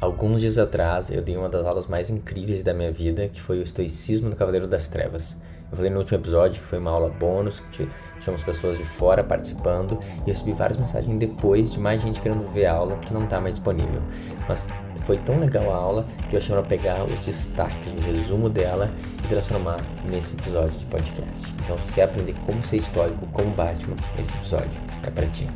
Alguns dias atrás eu dei uma das aulas mais incríveis da minha vida, que foi o Estoicismo do Cavaleiro das Trevas. Eu falei no último episódio que foi uma aula bônus, que tínhamos pessoas de fora participando, e eu recebi várias mensagens depois de mais gente querendo ver a aula que não está mais disponível. Mas foi tão legal a aula que eu achei para pegar os destaques, o resumo dela e transformar nesse episódio de podcast. Então, se você quer aprender como ser histórico como Batman, esse episódio é para ti.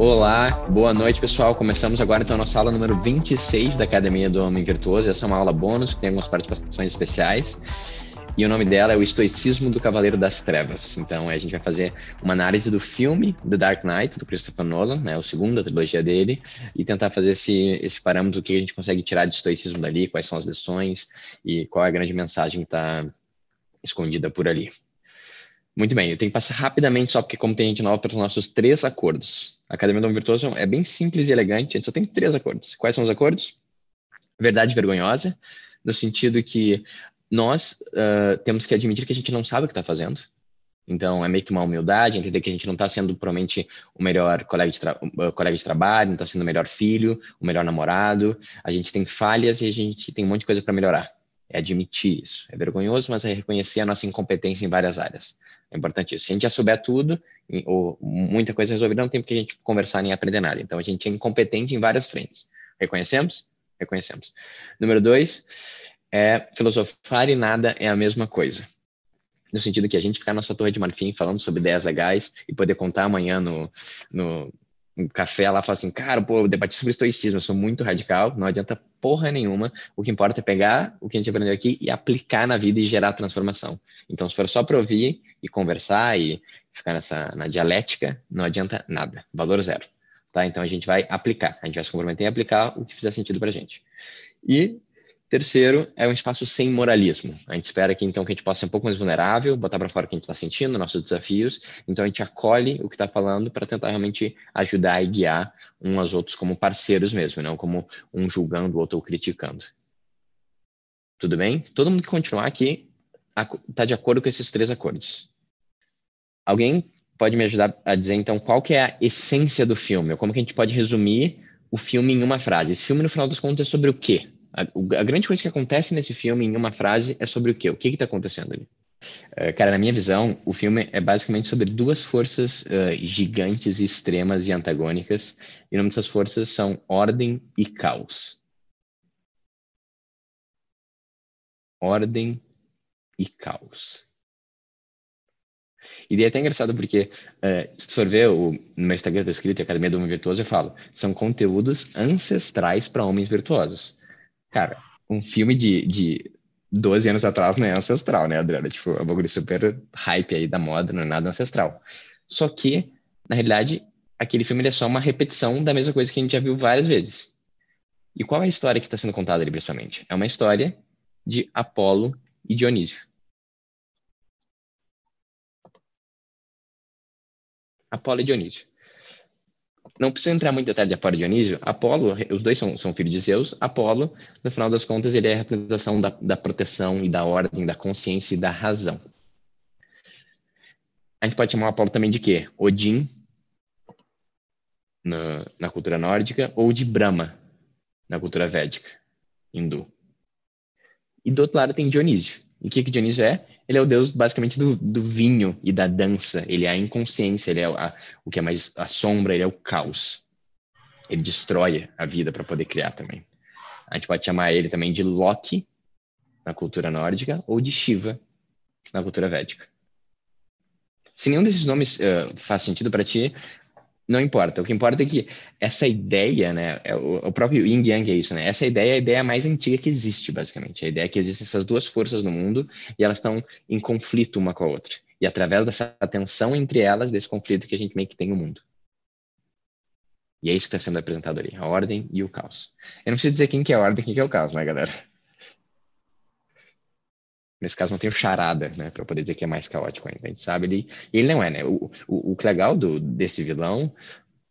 Olá, boa noite pessoal. Começamos agora então a nossa aula número 26 da Academia do Homem Virtuoso. Essa é uma aula bônus que tem algumas participações especiais. E o nome dela é o Estoicismo do Cavaleiro das Trevas. Então a gente vai fazer uma análise do filme The Dark Knight, do Christopher Nolan, né, o segundo da trilogia dele, e tentar fazer esse, esse parâmetro que a gente consegue tirar de estoicismo dali, quais são as lições e qual é a grande mensagem que está escondida por ali. Muito bem, eu tenho que passar rapidamente só porque como tem gente nova para os nossos três acordos. A Academia do Homem Virtuoso é bem simples e elegante, a gente só tem três acordos. Quais são os acordos? Verdade vergonhosa, no sentido que nós uh, temos que admitir que a gente não sabe o que está fazendo. Então, é meio que uma humildade, entender que a gente não está sendo provavelmente o melhor colega de, uh, colega de trabalho, não está sendo o melhor filho, o melhor namorado. A gente tem falhas e a gente tem um monte de coisa para melhorar. É admitir isso. É vergonhoso, mas é reconhecer a nossa incompetência em várias áreas. É importante isso. Se a gente já souber tudo, ou muita coisa resolvida, não tem porque a gente conversar nem aprender nada. Então, a gente é incompetente em várias frentes. Reconhecemos? Reconhecemos. Número dois, é filosofar e nada é a mesma coisa. No sentido que a gente ficar na nossa torre de marfim falando sobre ideias legais e poder contar amanhã no, no, no café lá, falar assim, cara, pô, eu debati sobre estoicismo, eu sou muito radical, não adianta porra nenhuma. O que importa é pegar o que a gente aprendeu aqui e aplicar na vida e gerar transformação. Então, se for só para ouvir e conversar e ficar nessa na dialética, não adianta nada. Valor zero. Tá? Então, a gente vai aplicar. A gente vai se comprometer em aplicar o que fizer sentido para gente. E Terceiro, é um espaço sem moralismo. A gente espera que então que a gente possa ser um pouco mais vulnerável, botar para fora o que a gente está sentindo, nossos desafios. Então a gente acolhe o que está falando para tentar realmente ajudar e guiar uns aos outros como parceiros mesmo, não como um julgando o outro ou criticando. Tudo bem? Todo mundo que continuar aqui está de acordo com esses três acordos. Alguém pode me ajudar a dizer então qual que é a essência do filme? Como que a gente pode resumir o filme em uma frase? Esse filme, no final das contas, é sobre o quê? A, a, grande coisa que acontece nesse filme, em uma frase, é sobre o quê? O que está acontecendo ali? Uh, cara, na minha visão, o filme é basicamente sobre duas forças uh, gigantes, extremas e antagônicas. E o nome dessas forças são ordem e caos. Ordem e caos. E daí é até engraçado porque, uh, se tu for ver o, no meu Instagram está escrito Academia do Homem Virtuoso, eu falo, são conteúdos ancestrais para homens virtuosos. Cara, um filme de, de 12 anos atrás não é ancestral, né, Adriana? Tipo, é um bagulho super hype aí da moda, não é nada ancestral. Só que, na realidade, aquele filme é só uma repetição da mesma coisa que a gente já viu várias vezes. E qual é a história que está sendo contada ali, principalmente? É uma história de Apolo e Dionísio. Apolo e Dionísio. Não precisa entrar muito em detalhe de Apolo e Dionísio. Apolo, os dois são, são filhos de Zeus. Apolo, no final das contas, ele é a representação da, da proteção e da ordem, da consciência e da razão. A gente pode chamar Apolo também de quê? Odin, na, na cultura nórdica, ou de Brahma, na cultura védica, hindu. E do outro lado tem Dionísio. E o que, que Dionísio é? Ele é o deus basicamente do, do vinho e da dança. Ele é a inconsciência, ele é a, o que é mais a sombra, ele é o caos. Ele destrói a vida para poder criar também. A gente pode chamar ele também de Loki na cultura nórdica ou de Shiva na cultura védica. Se nenhum desses nomes uh, faz sentido para ti, não importa. O que importa é que essa ideia, né, é o, próprio Yin Yang é isso, né? Essa ideia é a ideia mais antiga que existe, basicamente. A ideia é que existem essas duas forças no mundo e elas estão em conflito uma com a outra. E através dessa tensão entre elas, desse conflito que a gente meio que tem o mundo. E é isso que está sendo apresentado ali, a ordem e o caos. Eu não preciso dizer quem que é a ordem e quem que é o caos, né, galera? Nesse caso, não tem o charada, né, para poder dizer que é mais caótico ainda. A gente sabe ele. Ele não é, né? O, o, o é legal do, desse vilão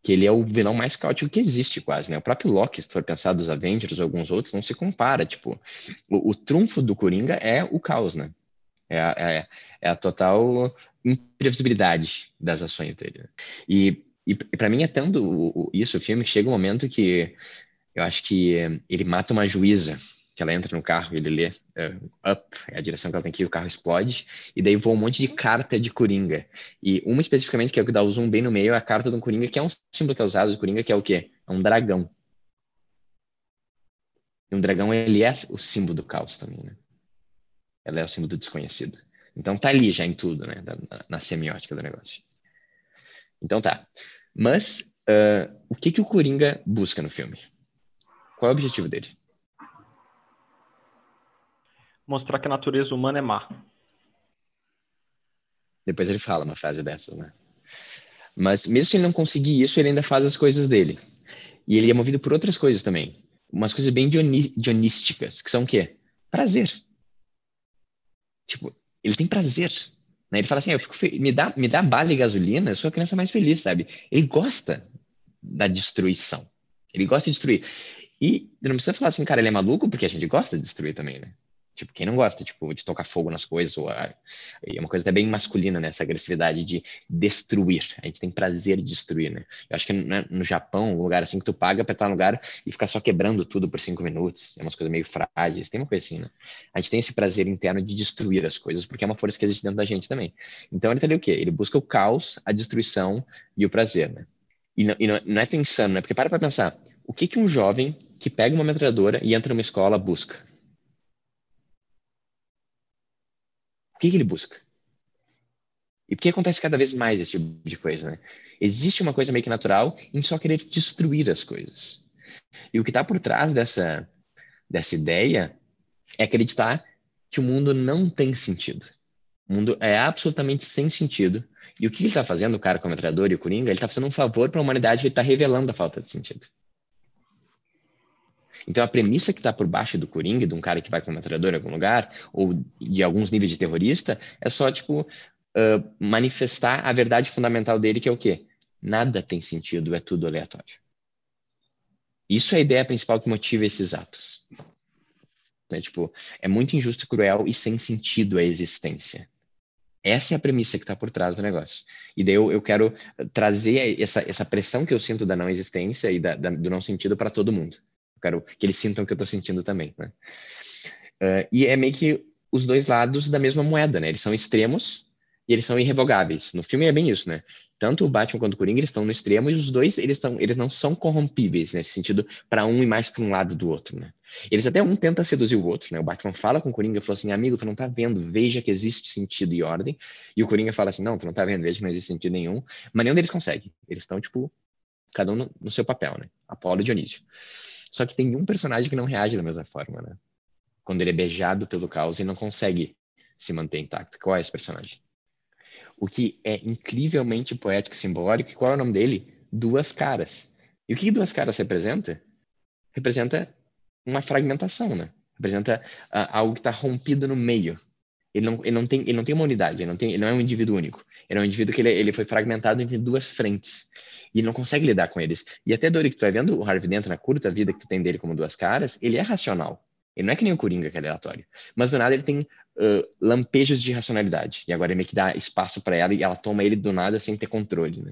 que ele é o vilão mais caótico que existe quase, né? O próprio Loki, se for pensar dos Avengers ou alguns outros, não se compara, tipo, o, o trunfo do Coringa é o caos, né? É a, é, é a total imprevisibilidade das ações dele. Né? E, e para mim é tanto isso o filme chega um momento que eu acho que ele mata uma juíza que ela entra no carro e ele lê uh, up, é a direção que ela tem que ir, o carro explode, e daí voa um monte de carta de Coringa. E uma especificamente, que é o que dá o zoom bem no meio, é a carta do Coringa, que é um símbolo que é usado do Coringa, que é o quê? É um dragão. E um dragão, ele é o símbolo do caos também, né? Ela é o símbolo do desconhecido. Então tá ali já em tudo, né? Na, na semiótica do negócio. Então tá. Mas uh, o que, que o Coringa busca no filme? Qual é o objetivo dele? Mostrar que a natureza humana é má. Depois ele fala uma frase dessas, né? Mas mesmo se ele não conseguir isso, ele ainda faz as coisas dele. E ele é movido por outras coisas também. Umas coisas bem dionísticas, que são o quê? Prazer. Tipo, ele tem prazer. Né? Ele fala assim, ah, eu fico me, dá, me dá bala e gasolina, eu sou a criança mais feliz, sabe? Ele gosta da destruição. Ele gosta de destruir. E não precisa falar assim, cara, ele é maluco, porque a gente gosta de destruir também, né? Tipo, quem não gosta, tipo, de tocar fogo nas coisas, ou a, é uma coisa até bem masculina, né? Essa agressividade de destruir. A gente tem prazer de destruir, né? Eu acho que né, no Japão, um lugar assim que tu paga pra estar no lugar e ficar só quebrando tudo por cinco minutos, é umas coisas meio frágeis, tem uma coisa assim, né? A gente tem esse prazer interno de destruir as coisas, porque é uma força que existe dentro da gente também. Então ele tá ali o quê? Ele busca o caos, a destruição e o prazer, né? E não, e não, não é tão insano, né? Porque para pra pensar, o que que um jovem que pega uma metralhadora e entra numa escola busca? O que, que ele busca? E por que acontece cada vez mais esse tipo de coisa, né? Existe uma coisa meio que natural em só querer destruir as coisas. E o que está por trás dessa, dessa ideia é acreditar que o mundo não tem sentido. O mundo é absolutamente sem sentido. E o que ele está fazendo, o cara como metralhador e o Coringa, ele está fazendo um favor para a humanidade, ele está revelando a falta de sentido. Então, a premissa que está por baixo do Coringa, de um cara que vai com uma metralhadora em algum lugar, ou de alguns níveis de terrorista, é só, tipo, uh, manifestar a verdade fundamental dele, que é o quê? Nada tem sentido, é tudo aleatório. Isso é a ideia principal que motiva esses atos. É, tipo, é muito injusto, cruel e sem sentido a existência. Essa é a premissa que está por trás do negócio. E daí eu, eu quero trazer essa, essa pressão que eu sinto da não existência e da, da, do não sentido para todo mundo. Eu quero que eles sintam o que eu estou sentindo também, né? Uh, e é meio que os dois lados da mesma moeda, né? Eles são extremos e eles são irrevogáveis. No filme é bem isso, né? Tanto o Batman quanto o Coringa estão no extremo e os dois eles estão eles não são corrompíveis nesse sentido para um e mais para um lado do outro, né? Eles até um tenta seduzir o outro, né? O Batman fala com o Coringa e falou assim: "Amigo, tu não tá vendo, veja que existe sentido e ordem". E o Coringa fala assim: "Não, tu não tá vendo, veja que não existe sentido nenhum". Mas nenhum deles consegue. Eles estão tipo cada um no, no seu papel, né? Apolo e Dionísio. Só que tem um personagem que não reage da mesma forma, né? Quando ele é beijado pelo caos e não consegue se manter intacto. Qual é esse personagem? O que é incrivelmente poético e simbólico. Qual é o nome dele? Duas Caras. E o que Duas Caras representa? Representa uma fragmentação, né? Representa uh, algo que está rompido no meio. Ele não, ele, não tem, ele não tem uma unidade, ele não, tem, ele não é um indivíduo único. Ele é um indivíduo que ele, ele foi fragmentado entre duas frentes e ele não consegue lidar com eles. E até Dori, que tu vai vendo o Harvey dentro na curta vida que tu tem dele como duas caras, ele é racional. Ele não é que nem o Coringa, que é aleatório. Mas do nada ele tem uh, lampejos de racionalidade. E agora ele meio que dá espaço para ela e ela toma ele do nada sem ter controle. Né?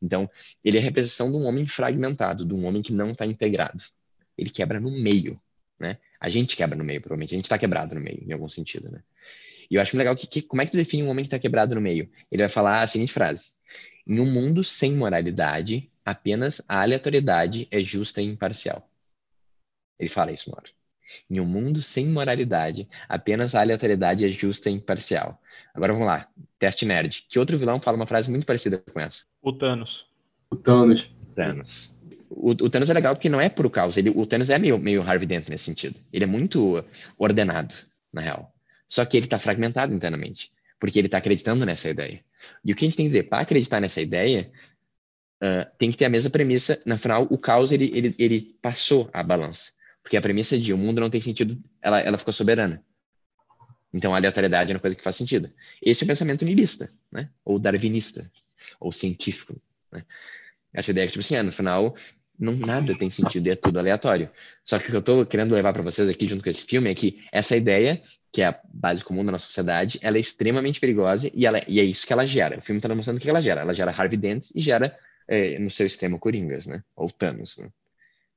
Então, ele é a representação de um homem fragmentado, de um homem que não está integrado. Ele quebra no meio. Né? A gente quebra no meio, provavelmente. A gente está quebrado no meio, em algum sentido. Né? E eu acho legal que, que como é que tu define um homem que está quebrado no meio? Ele vai falar a seguinte frase: em um mundo sem moralidade, apenas a aleatoriedade é justa e imparcial. Ele fala isso, Moro. Em um mundo sem moralidade, apenas a aleatoriedade é justa e imparcial. Agora vamos lá. Teste nerd. Que outro vilão fala uma frase muito parecida com essa? O Thanos. O Thanos. Thanos. O, o Thanos é legal porque não é por causa. Ele, o Thanos é meio, meio Harvey Dent nesse sentido. Ele é muito ordenado, na real. Só que ele está fragmentado internamente. Porque ele está acreditando nessa ideia. E o que a gente tem que ver? Para acreditar nessa ideia, uh, tem que ter a mesma premissa. Na final, o caos ele, ele, ele passou a balança. Porque a premissa de o mundo não tem sentido, ela, ela ficou soberana. Então a aleatoriedade é uma coisa que faz sentido. Esse é o pensamento niilista, né? ou darwinista, ou científico. Né? Essa ideia que, tipo assim, ah, no final, não, nada tem sentido e é tudo aleatório. Só que o que eu estou querendo levar para vocês aqui, junto com esse filme, é que essa ideia, que é a base comum da nossa sociedade, ela é extremamente perigosa e, ela, e é isso que ela gera. O filme está mostrando o que ela gera. Ela gera Harvey Dent e gera, é, no seu extremo, Coringas, né? Ou Thanos, né?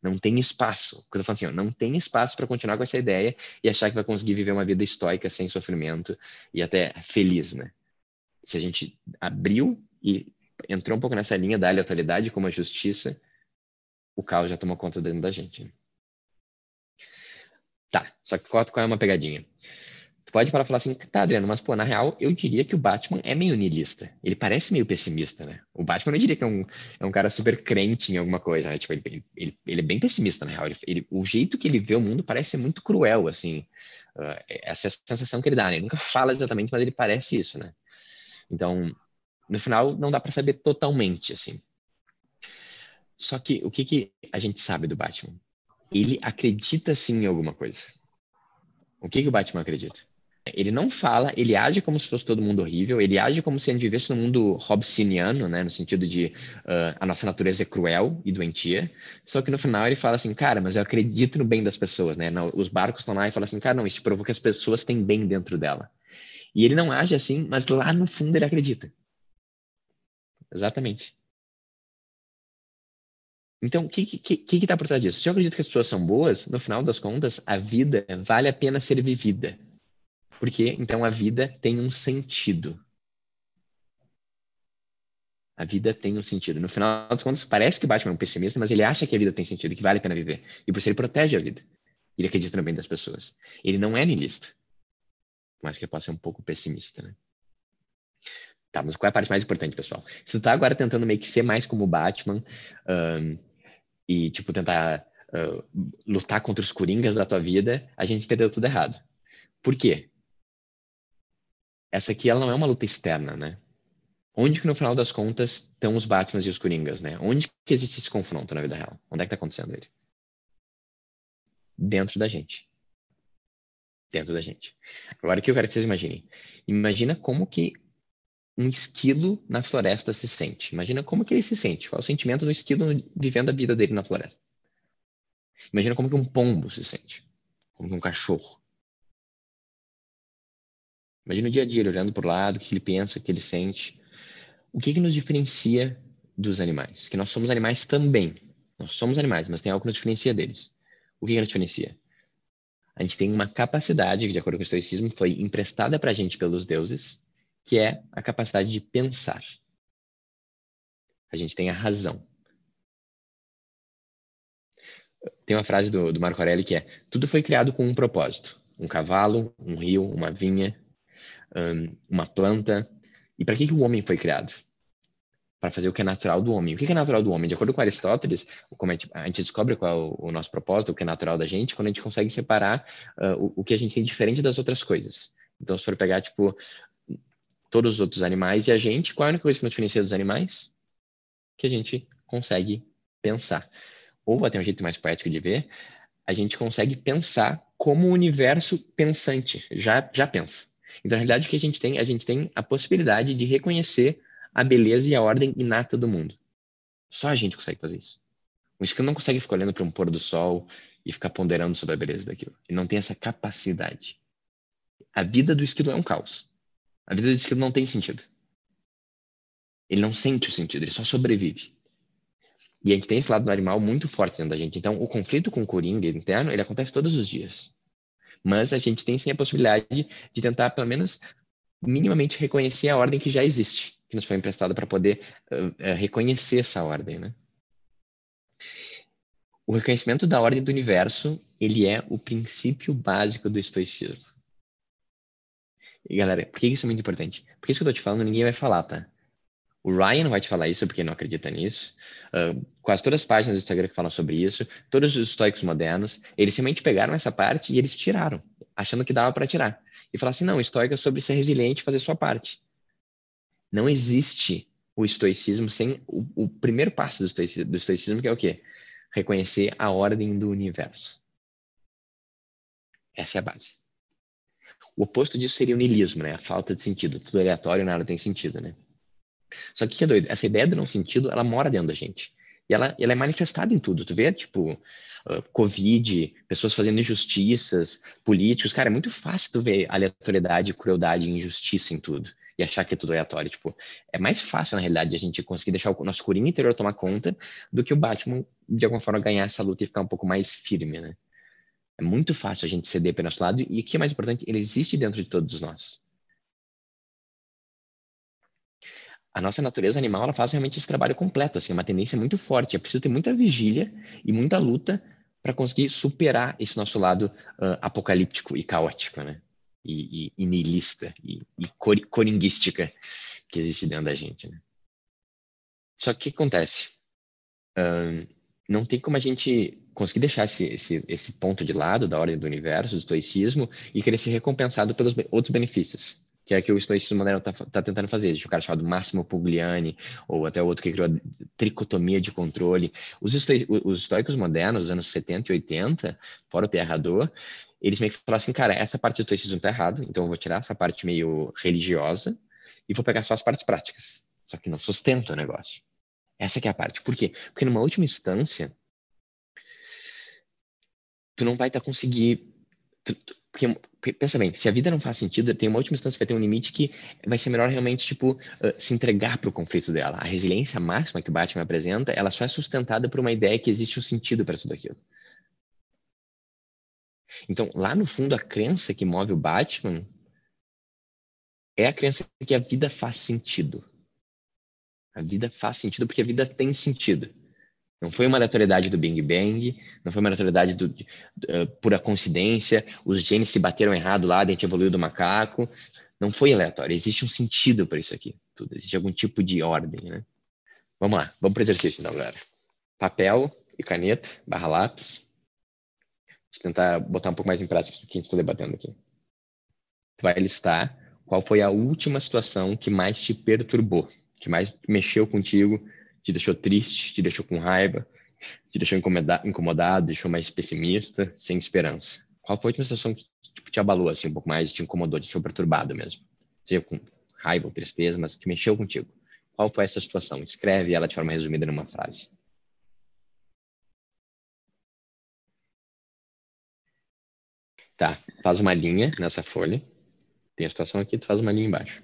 Não tem espaço. Porque eu falando assim, não tem espaço para continuar com essa ideia e achar que vai conseguir viver uma vida estoica, sem sofrimento e até feliz, né? Se a gente abriu e entrou um pouco nessa linha da aleatoriedade como a justiça, o caos já tomou conta dentro da gente. Né? Tá, só que qual é uma pegadinha? Tu pode parar e falar assim, tá, Adriano, mas pô, na real, eu diria que o Batman é meio niilista. Ele parece meio pessimista, né? O Batman não diria que é um, é um cara super crente em alguma coisa, né? Tipo, ele, ele, ele é bem pessimista, na real. Ele, ele, o jeito que ele vê o mundo parece ser muito cruel, assim. Uh, essa é a sensação que ele dá, né? Ele nunca fala exatamente, mas ele parece isso, né? Então, no final, não dá para saber totalmente, assim. Só que o que, que a gente sabe do Batman? Ele acredita sim em alguma coisa. O que, que o Batman acredita? Ele não fala, ele age como se fosse todo mundo horrível, ele age como se gente vivesse no mundo hobbesiano, né, no sentido de uh, a nossa natureza é cruel e doentia, só que no final ele fala assim, cara, mas eu acredito no bem das pessoas, né, os barcos estão lá e falam assim, cara, não, isso prova que as pessoas têm bem dentro dela. E ele não age assim, mas lá no fundo ele acredita. Exatamente. Então, o que está que, que, que tá por trás disso? Se eu acredito que as pessoas são boas, no final das contas, a vida vale a pena ser vivida. Porque, então, a vida tem um sentido. A vida tem um sentido. No final das contas, parece que Batman é um pessimista, mas ele acha que a vida tem sentido, que vale a pena viver. E por isso ele protege a vida. Ele acredita no bem das pessoas. Ele não é niilista. Mas que pode ser um pouco pessimista, né? Tá, mas qual é a parte mais importante, pessoal? Se tu tá agora tentando meio que ser mais como Batman, um, e, tipo, tentar uh, lutar contra os coringas da tua vida, a gente entendeu tudo errado. Por quê? Essa aqui, ela não é uma luta externa, né? Onde que, no final das contas, estão os Batmans e os coringas, né? Onde que existe esse confronto na vida real? Onde é que tá acontecendo ele? Dentro da gente. Dentro da gente. Agora, o que eu quero que vocês imaginem? Imagina como que um esquilo na floresta se sente. Imagina como que ele se sente. Qual é o sentimento do esquilo vivendo a vida dele na floresta? Imagina como que um pombo se sente. Como que um cachorro. Imagina o dia a dia, ele olhando para o lado, o que ele pensa, o que ele sente. O que, que nos diferencia dos animais? Que nós somos animais também. Nós somos animais, mas tem algo que nos diferencia deles. O que, que nos diferencia? A gente tem uma capacidade, que de acordo com o estoicismo, foi emprestada para a gente pelos deuses, que é a capacidade de pensar. A gente tem a razão. Tem uma frase do, do Marco Aurélio que é: tudo foi criado com um propósito. Um cavalo, um rio, uma vinha, um, uma planta. E para que, que o homem foi criado? Para fazer o que é natural do homem. O que é natural do homem? De acordo com Aristóteles, como a gente, a gente descobre qual é o, o, nosso propósito, o que é natural da gente, quando a gente consegue separar uh, o, o que a gente tem diferente das outras coisas. Então, se for pegar, tipo, todos os outros animais e a gente, qual é a única coisa que nos diferencia dos animais? Que a gente consegue pensar. Ou até um jeito mais poético de ver, a gente consegue pensar como o universo pensante já, já pensa. Então, na realidade, o que a gente tem? A gente tem a possibilidade de reconhecer a beleza e a ordem inata do mundo. Só a gente consegue fazer isso. O esquilo não consegue ficar olhando para um pôr do sol e ficar ponderando sobre a beleza daquilo. Ele não tem essa capacidade. A vida do esquilo é um caos. A vida do esquilo não tem sentido. Ele não sente o sentido, ele só sobrevive. E a gente tem esse lado do animal muito forte dentro da gente. Então, o conflito com o coringa interno, ele acontece todos os dias. Mas a gente tem sim a possibilidade de tentar, pelo menos, minimamente reconhecer a ordem que já existe, que nos foi emprestada para poder uh, uh, reconhecer essa ordem, né? O reconhecimento da ordem do universo, ele é o princípio básico do estoicismo. E galera, por que isso é muito importante? Porque isso que eu tô te falando, ninguém vai falar, tá? O Ryan vai te falar isso porque não acredita nisso. Uh, quase todas as páginas do Instagram que falam sobre isso, todos os estoicos modernos, eles simplesmente pegaram essa parte e eles tiraram, achando que dava para tirar. E falaram assim: não, estoico é sobre ser resiliente e fazer sua parte. Não existe o estoicismo sem o, o primeiro passo do estoicismo, do estoicismo, que é o quê? Reconhecer a ordem do universo. Essa é a base. O oposto disso seria o niilismo, né? A falta de sentido. Tudo aleatório, nada tem sentido, né? Só que que é doido? Essa ideia do não sentido, ela mora dentro da gente. E ela, ela é manifestada em tudo. Tu vê, tipo, uh, Covid, pessoas fazendo injustiças, políticos. Cara, é muito fácil tu ver aleatoriedade, crueldade e injustiça em tudo. E achar que é tudo aleatório. Tipo, é mais fácil, na realidade, a gente conseguir deixar o nosso corinho interior tomar conta do que o Batman, de alguma forma, ganhar essa luta e ficar um pouco mais firme, né? É muito fácil a gente ceder para o nosso lado. E o que é mais importante, ele existe dentro de todos nós. A nossa natureza animal ela faz realmente esse trabalho completo, assim, é uma tendência muito forte. É preciso ter muita vigília e muita luta para conseguir superar esse nosso lado uh, apocalíptico e caótico, né? E, e, e niilista e, e cor, coringuística que existe dentro da gente, né? Só que o que acontece? Uh, não tem como a gente conseguir deixar esse, esse, esse ponto de lado da ordem do universo, do estoicismo, e querer ser recompensado pelos outros benefícios que é que o estoicismo moderno está tá tentando fazer. Existe um cara chamado Máximo Pugliani, ou até outro que criou a tricotomia de controle. Os, os estoicos modernos, dos anos 70 e 80, fora o Pierre Hadot, eles meio que falaram assim, cara, essa parte do estoicismo está errado, então eu vou tirar essa parte meio religiosa e vou pegar só as partes práticas. Só que não sustenta o negócio. Essa é a parte. Por quê? Porque numa última instância, tu não vai estar tá tu, porque, pensa bem, se a vida não faz sentido, tem uma última instância, vai ter um limite que vai ser melhor realmente, tipo, uh, se entregar para o conflito dela. A resiliência máxima que o Batman apresenta, ela só é sustentada por uma ideia que existe um sentido para tudo aquilo. Então, lá no fundo, a crença que move o Batman é a crença que a vida faz sentido. A vida faz sentido porque a vida tem sentido. Não foi uma aleatoriedade do Big Bang, não foi uma aleatoriedade do, uh, pura coincidência, os genes se bateram errado lá, a gente evoluiu do macaco. Não foi aleatório, existe um sentido para isso aqui. Tudo. Existe algum tipo de ordem, né? Vamos lá, vamos para o exercício então, galera. Papel e caneta, barra lápis. Vou tentar botar um pouco mais em prática o que a gente está debatendo aqui. Tu vai listar qual foi a última situação que mais te perturbou, que mais mexeu contigo te deixou triste, te deixou com raiva, te deixou incomodado, deixou mais pessimista, sem esperança? Qual foi a sensação que tipo, te abalou assim um pouco mais, te incomodou, te deixou perturbado mesmo? Seja com raiva ou tristeza, mas que mexeu contigo. Qual foi essa situação? Escreve ela de forma resumida numa frase. Tá, faz uma linha nessa folha. Tem a situação aqui, tu faz uma linha embaixo.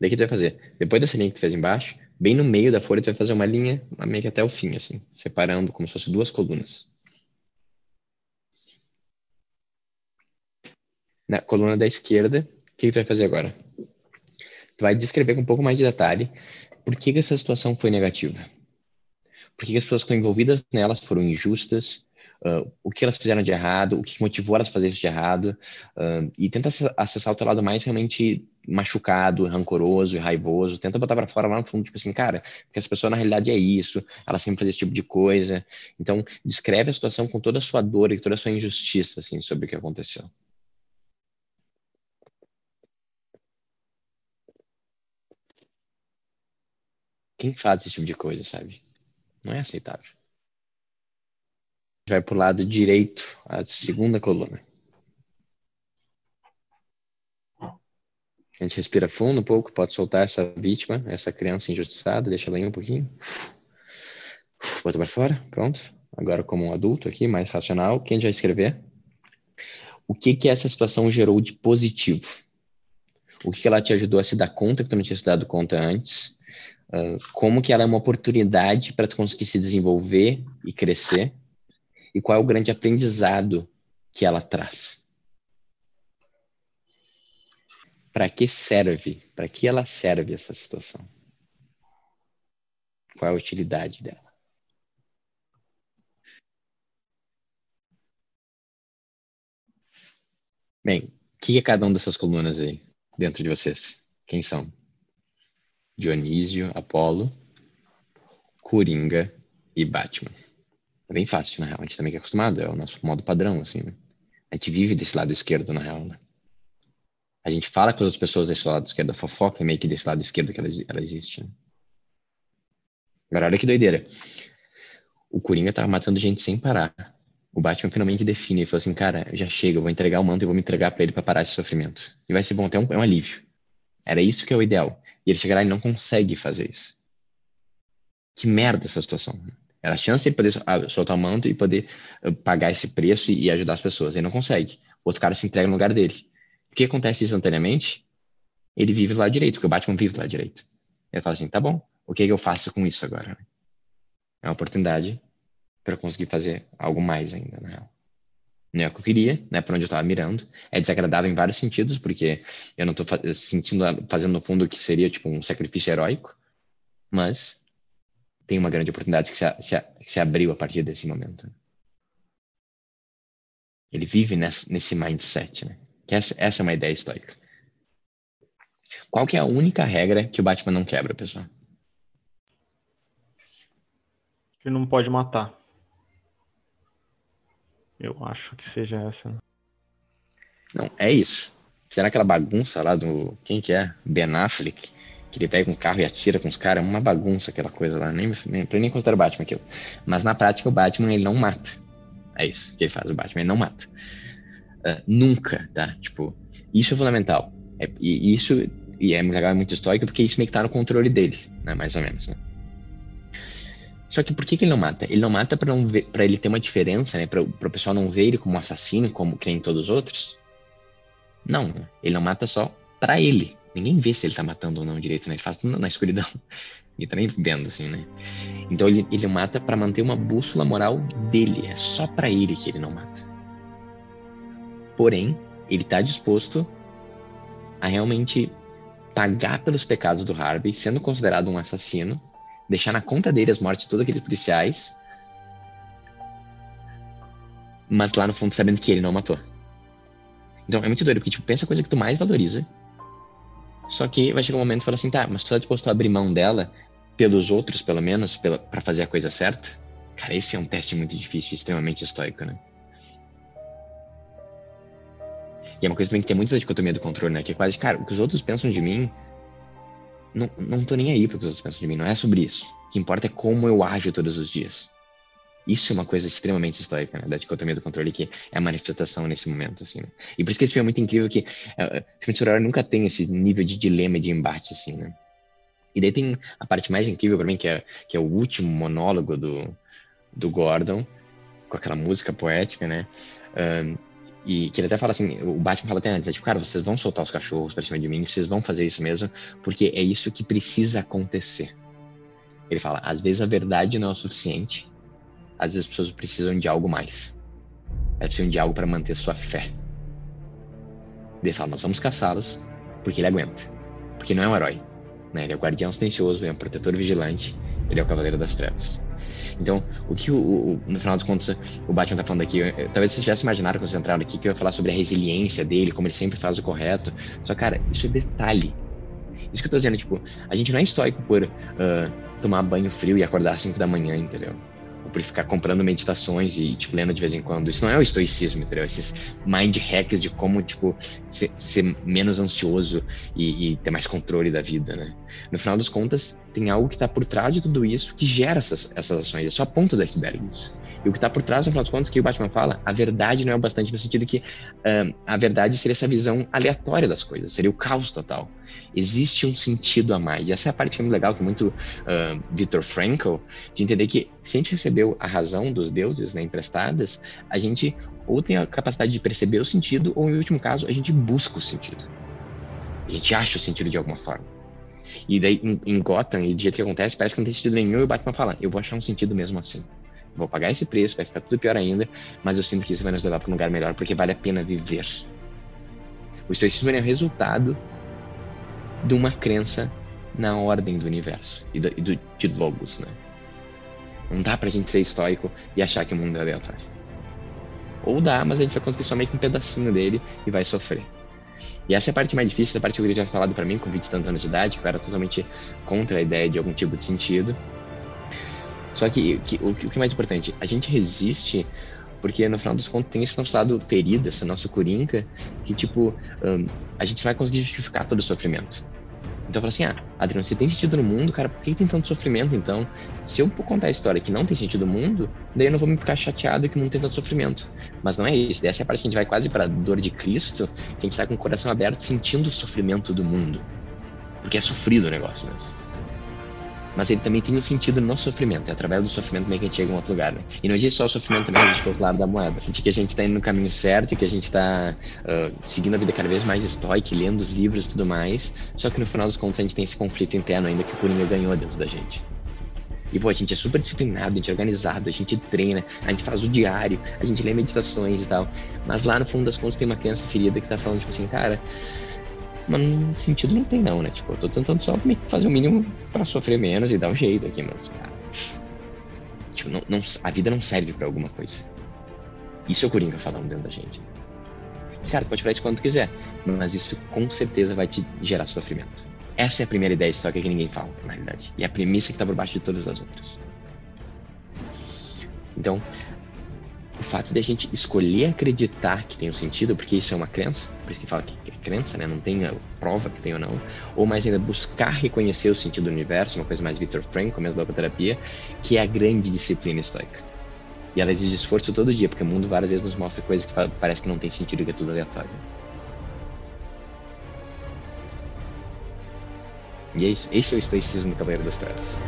Daí que tu vai fazer? Depois dessa linha que tu fez embaixo, bem no meio da folha, tu vai fazer uma linha meio que até o fim, assim, separando como se fosse duas colunas. Na coluna da esquerda, o que, que tu vai fazer agora? Tu vai descrever com um pouco mais de detalhe por que, que essa situação foi negativa. Por que, que as pessoas que estão envolvidas nelas foram injustas, uh, o que elas fizeram de errado, o que motivou elas a fazer isso de errado, uh, e tenta acessar o teu lado mais realmente machucado, rancoroso e raivoso, tenta botar para fora lá no fundo, tipo assim, cara, porque essa pessoa na realidade é isso, ela sempre faz esse tipo de coisa. Então, descreve a situação com toda a sua dor e toda a sua injustiça, assim, sobre o que aconteceu. Quem faz esse tipo de coisa, sabe? Não é aceitável. Vai para o lado direito, a segunda coluna. A gente respira fundo um pouco, pode soltar essa vítima, essa criança injustiçada, deixa ela ir um pouquinho. Bota para fora, pronto. Agora, como um adulto aqui, mais racional, quem já escrever? O que que essa situação gerou de positivo? O que, que ela te ajudou a se dar conta que tu não tinha se dado conta antes? Uh, como que ela é uma oportunidade para tu conseguir se desenvolver e crescer? E qual é o grande aprendizado que ela traz? para que serve? Para que ela serve essa situação? Qual é a utilidade dela? Bem, o que é cada uma dessas colunas aí dentro de vocês? Quem são? Dionísio, Apolo, Coringa e Batman. É bem fácil, na real. A gente também é acostumado, é o nosso modo padrão, assim, né? A gente vive desse lado esquerdo, na real, né? a gente fala com as outras pessoas desse lado esquerdo, a fofoca é meio que desse lado esquerdo que ela, ela existe. Né? Agora, olha que doideira. O Coringa tava matando gente sem parar. O Batman finalmente define e falou assim, cara, já chega, eu vou entregar o manto e vou me entregar para ele para parar esse sofrimento. E vai ser bom, até um, é um alívio. Era isso que é o ideal. E ele chega lá e não consegue fazer isso. Que merda essa situação. Era a chance de poder soltar o manto e poder ah, pagar esse preço e ajudar as pessoas. Ele não consegue. O outro cara se entrega no lugar dele. O que acontece instantaneamente? Ele vive lado direito, porque o Batman vive lado direito. Ele fala assim: tá bom, o que, é que eu faço com isso agora? É uma oportunidade para conseguir fazer algo mais ainda, na real. Não é o que eu queria, né, para onde eu estava mirando. É desagradável em vários sentidos, porque eu não estou sentindo, fazendo no fundo o que seria tipo um sacrifício heróico, mas tem uma grande oportunidade que se, se, se abriu a partir desse momento. Ele vive nesse, nesse mindset, né? Que essa, essa é uma ideia estoica. Qual que é a única regra que o Batman não quebra, pessoal? Que não pode matar. Eu acho que seja essa. Né? Não, é isso. Fizeram aquela bagunça lá do. Quem que é? Ben Affleck. Que ele pega um carro e atira com os caras. É uma bagunça aquela coisa lá. Nem, nem, nem considero Batman aquilo. Mas na prática, o Batman ele não mata. É isso que ele faz. O Batman ele não mata. Uh, nunca, tá? Tipo, isso é fundamental. É, e isso e é legal, é muito estoico, porque isso meio que tá no controle dele, né? Mais ou menos, né? Só que por que, que ele não mata? Ele não mata para não ver, para ele ter uma diferença, né? Para o pessoal não ver ele como assassino, como que todos os outros. Não, ele não mata só para ele. Ninguém vê se ele tá matando ou não direito, né? Ele faz tudo na escuridão. Ninguém tá nem vendo, assim, né? Então ele, ele mata para manter uma bússola moral dele. É só para ele que ele não mata. Porém, ele tá disposto a realmente pagar pelos pecados do Harvey, sendo considerado um assassino, deixar na conta dele as mortes de todos aqueles policiais, mas lá no fundo sabendo que ele não matou. Então é muito doido, porque tipo, pensa a coisa que tu mais valoriza, só que vai chegar um momento e fala assim, tá, mas tu tá disposto a abrir mão dela, pelos outros pelo menos, para fazer a coisa certa? Cara, esse é um teste muito difícil, extremamente estoico, né? E é uma coisa também que tem muita dicotomia do controle, né? Que é quase, cara, o que os outros pensam de mim não, não tô nem aí para o que os outros pensam de mim, não é sobre isso. O que importa é como eu ajo todos os dias. Isso é uma coisa extremamente histórica, né? Da dicotomia do controle, que é a manifestação nesse momento, assim. Né? E por isso que esse filme é muito incrível, que uh, filme nunca tem esse nível de dilema e de embate, assim, né? E daí tem a parte mais incrível para mim, que é, que é o último monólogo do, do Gordon, com aquela música poética, né? Uh, e que ele até fala assim, o Batman fala até antes, é tipo, cara, vocês vão soltar os cachorros pra cima de mim, vocês vão fazer isso mesmo, porque é isso que precisa acontecer. Ele fala, às vezes a verdade não é o suficiente, às vezes as pessoas precisam de algo mais. Elas precisam de algo para manter sua fé. Ele fala, nós vamos caçá-los, porque ele aguenta. Porque não é um herói. Né? Ele é o guardião silencioso, ele é um protetor vigilante, ele é o cavaleiro das trevas. Então, o que o, o, no final dos contos o Batman tá falando aqui, eu, talvez vocês tivessem imaginado quando vocês aqui que eu ia falar sobre a resiliência dele, como ele sempre faz o correto. Só, cara, isso é detalhe. Isso que eu tô dizendo, tipo, a gente não é estoico por uh, tomar banho frio e acordar às 5 da manhã, entendeu? Por ficar comprando meditações e, tipo, lendo de vez em quando. Isso não é o estoicismo, entendeu? Esses mind hacks de como, tipo, ser, ser menos ansioso e, e, ter mais controle da vida, né? No final das contas, tem algo que está por trás de tudo isso que gera essas, essas ações. É só a ponta do iceberg isso. E o que está por trás, no final das contas, que o Batman fala, a verdade não é o bastante no sentido que uh, a verdade seria essa visão aleatória das coisas, seria o caos total. Existe um sentido a mais. E essa é a parte que é muito legal, que é muito uh, Viktor Frankl, de entender que se a gente recebeu a razão dos deuses né, emprestadas, a gente ou tem a capacidade de perceber o sentido, ou em último caso, a gente busca o sentido. A gente acha o sentido de alguma forma. E daí, em, em Gotham, e do jeito que acontece, parece que não tem sentido nenhum, e o Batman fala, eu vou achar um sentido mesmo assim vou pagar esse preço, vai ficar tudo pior ainda, mas eu sinto que isso vai nos levar para um lugar melhor, porque vale a pena viver. O estoicismo é o resultado de uma crença na ordem do universo e do, do, de logos, né? Não dá pra gente ser estoico e achar que o mundo é aleatório. Ou dá, mas a gente vai conseguir que um pedacinho dele e vai sofrer. E essa é a parte mais difícil, a parte que eu queria ter falado para mim com 20 e tantos anos de idade, que eu era totalmente contra a ideia de algum tipo de sentido. Só que, que o, o que é mais importante, a gente resiste porque no final dos contos tem esse nosso lado ferido, essa nossa coringa, que tipo, um, a gente vai conseguir justificar todo o sofrimento. Então fala assim, ah, Adriano, você tem sentido no mundo, cara, por que tem tanto sofrimento então? Se eu contar a história que não tem sentido no mundo, daí eu não vou me ficar chateado que o mundo tem tanto sofrimento. Mas não é isso, essa é a parte que a gente vai quase pra dor de Cristo, que a gente tá com o coração aberto sentindo o sofrimento do mundo. porque é sofrido o negócio mesmo. Mas ele também tem um sentido no sofrimento, é através do sofrimento que a gente chega em outro lugar, né? E não existe só o sofrimento também, existe o outro lado da moeda. Sentir que a gente está indo no caminho certo, que a gente está uh, seguindo a vida cada vez mais estoica, lendo os livros e tudo mais, só que no final dos contos a gente tem esse conflito interno ainda que o Coringa ganhou dentro da gente. E, pô, a gente é super disciplinado, a gente é organizado, a gente treina, a gente faz o diário, a gente lê meditações e tal. Mas lá no fundo das contas tem uma criança ferida que tá falando, tipo assim, cara, mas sentido não tem não, né? Tipo, eu tô tentando só fazer o mínimo para sofrer menos e dar um jeito aqui, mas, cara. Tipo, não, não, a vida não serve para alguma coisa. Isso é o Coringa falando dentro da gente. Cara, tu pode falar isso quando tu quiser, mas isso com certeza vai te gerar sofrimento. Essa é a primeira ideia histórica que ninguém fala, na realidade. E é a premissa que está por baixo de todas as outras. Então, o fato de a gente escolher acreditar que tem um sentido, porque isso é uma crença, por isso que fala que é crença, né? Não tem prova que tem ou não. Ou mais ainda, buscar reconhecer o sentido do universo, uma coisa mais Victor Frankl, mesmo da logoterapia, que é a grande disciplina estoica. E ela exige esforço todo dia, porque o mundo várias vezes nos mostra coisas que parece que não tem sentido que é tudo aleatório. E é isso. Esse é o estoicismo do Cavaleiro das Trevas.